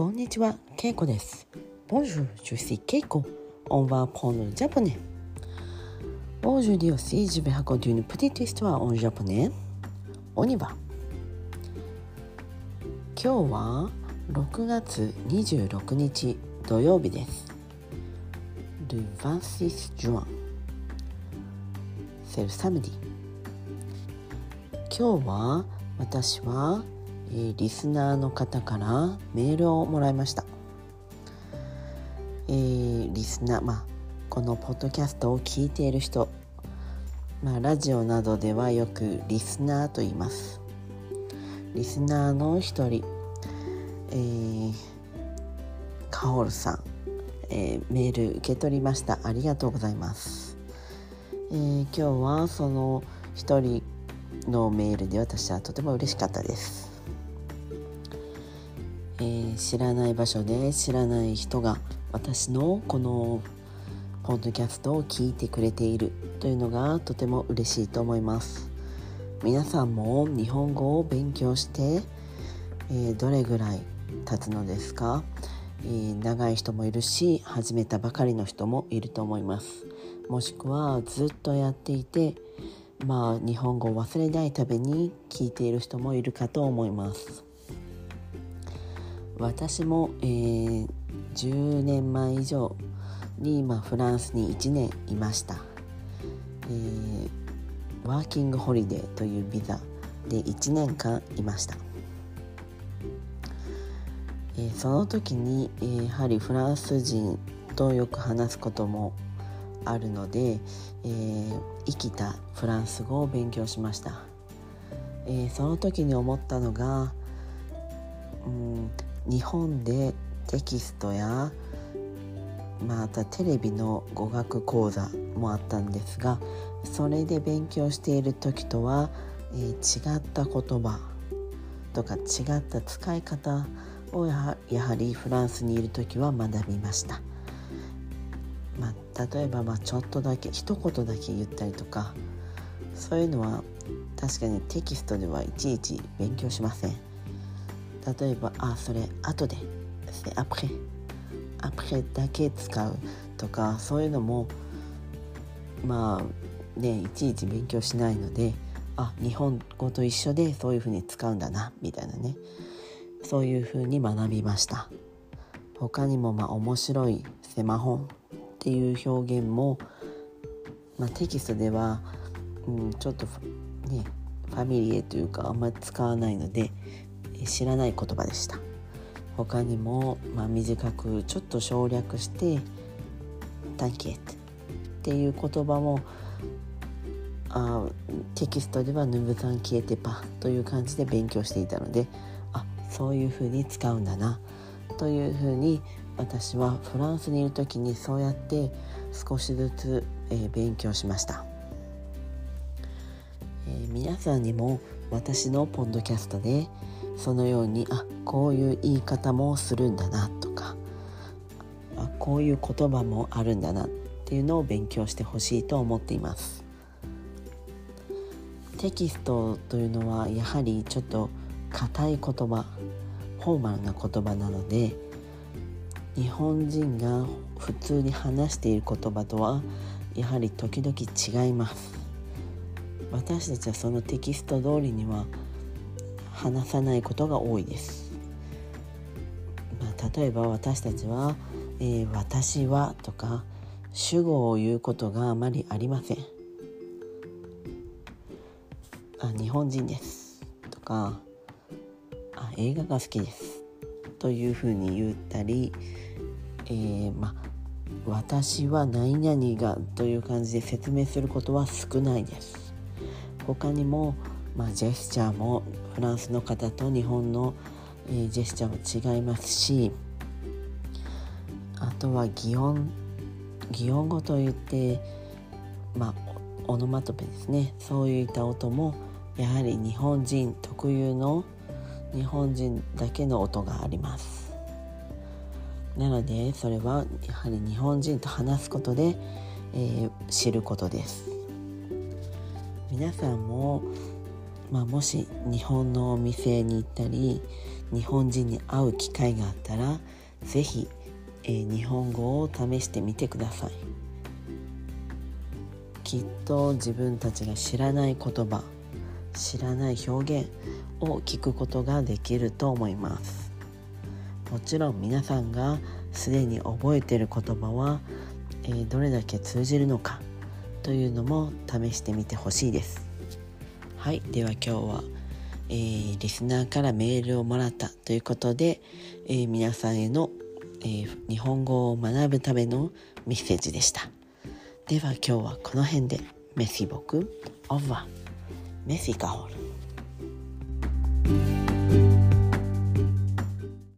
こんにちは、ケイコです。Bonjour, je suis Keiko. On va apprendre le japonais. Aujourd'hui aussi, je vais raconter une petite histoire en japonais. On y va. 今日は6月26日土曜日です。Le 26 juin. C'est le samedi. 今日は私はえーリスナーの方からメールをもらいました、えーリスナーまあこのポッドキャストを聞いている人まあラジオなどではよくリスナーと言います。リスナーの一人えー、カオルさん、えーメール受け取りました。ありがとうございます、えー今日はその一人のメールで私はとても嬉しかったです。えー知らない場所で知らない人が私のこのポッドキャストを聞いてくれているというのがとても嬉しいと思います。皆さんも日本語を勉強して、えーどれぐらい経つのですか、えー長い人もいるし始めたばかりの人もいると思います。もしくはずっとやっていてまあ日本語を忘れないために聞いている人もいるかと思います。私も、えー10年前以上に、まあ、フランスに1年いました、えーワーキングホリデーというビザで1年間いました、えーその時に、えーやはりフランス人とよく話すこともあるので、えー生きたフランス語を勉強しました、えーその時に思ったのが、うん、日本でテキストやまたテレビの語学講座もあったんですがそれで勉強している時とは、えー違った言葉とか違った使い方をやはやはりフランスにいる時は学びました。まあ、例えばまあちょっとだけ一言だけ言ったりとかそういうのは確かにテキストではいちいち勉強しません例えばあそれ後で。c'est après。après だけ使うとかそういうのもまあねいちいち勉強しないのであ日本語と一緒でそういうふうに使うんだなみたいなね。そういうふうに学びました。他にもまあ面白いセマホンっていう表現も、まあ、テキストでは、うん、ちょっとねファミリエというかあんまり使わないので知らない言葉でした。他にも、まあ、短くちょっと省略して「タンキエット」っていう言葉もあテキストでは「ヌブサンキエテパ」という感じで勉強していたのであそういうふうに使うんだなというふうに私はフランスにいる時にそうやって少しずつ、えー勉強しました、えー皆さんにも私のポッドキャストでそのようにあこういう言い方もするんだなとかあこういう言葉もあるんだなっていうのを勉強してほしいと思っています。テキストというのはやはりちょっと硬い言葉フォーマルな言葉なので日本人が普通に話している言葉とはやはり時々違います。私たちはそのテキスト通りには話さないことが多いです、まあ、例えば私たちは、えー私は」とか主語を言うことがあまりありません。あ日本人ですとかあ映画が好きです。というふうに言ったり、えーまあ私は何々がという感じで説明することは少ないです。他にも、まあ、ジェスチャーもフランスの方と日本の、えージェスチャーも違いますしあとは擬音擬音語といってまあオノマトペですね。そういった音もやはり日本人特有の日本人だけの音があります。なのでそれはやはり日本人と話すことで、えー知ることです。皆さんも、まあ、もし日本のお店に行ったり日本人に会う機会があったら是非、えー、日本語を試してみてください。きっと自分たちが知らない言葉知らない表現を聞くことができると思います。もちろん皆さんがすでに覚えている言葉は、えー、どれだけ通じるのかというのも試してみてほしいです。はい。では今日は、えー、リスナーからメールをもらったということで、えー、皆さんへの、えー、日本語を学ぶためのメッセージでした。では今日はこの辺で。メシボク。オーバー。メシカホル。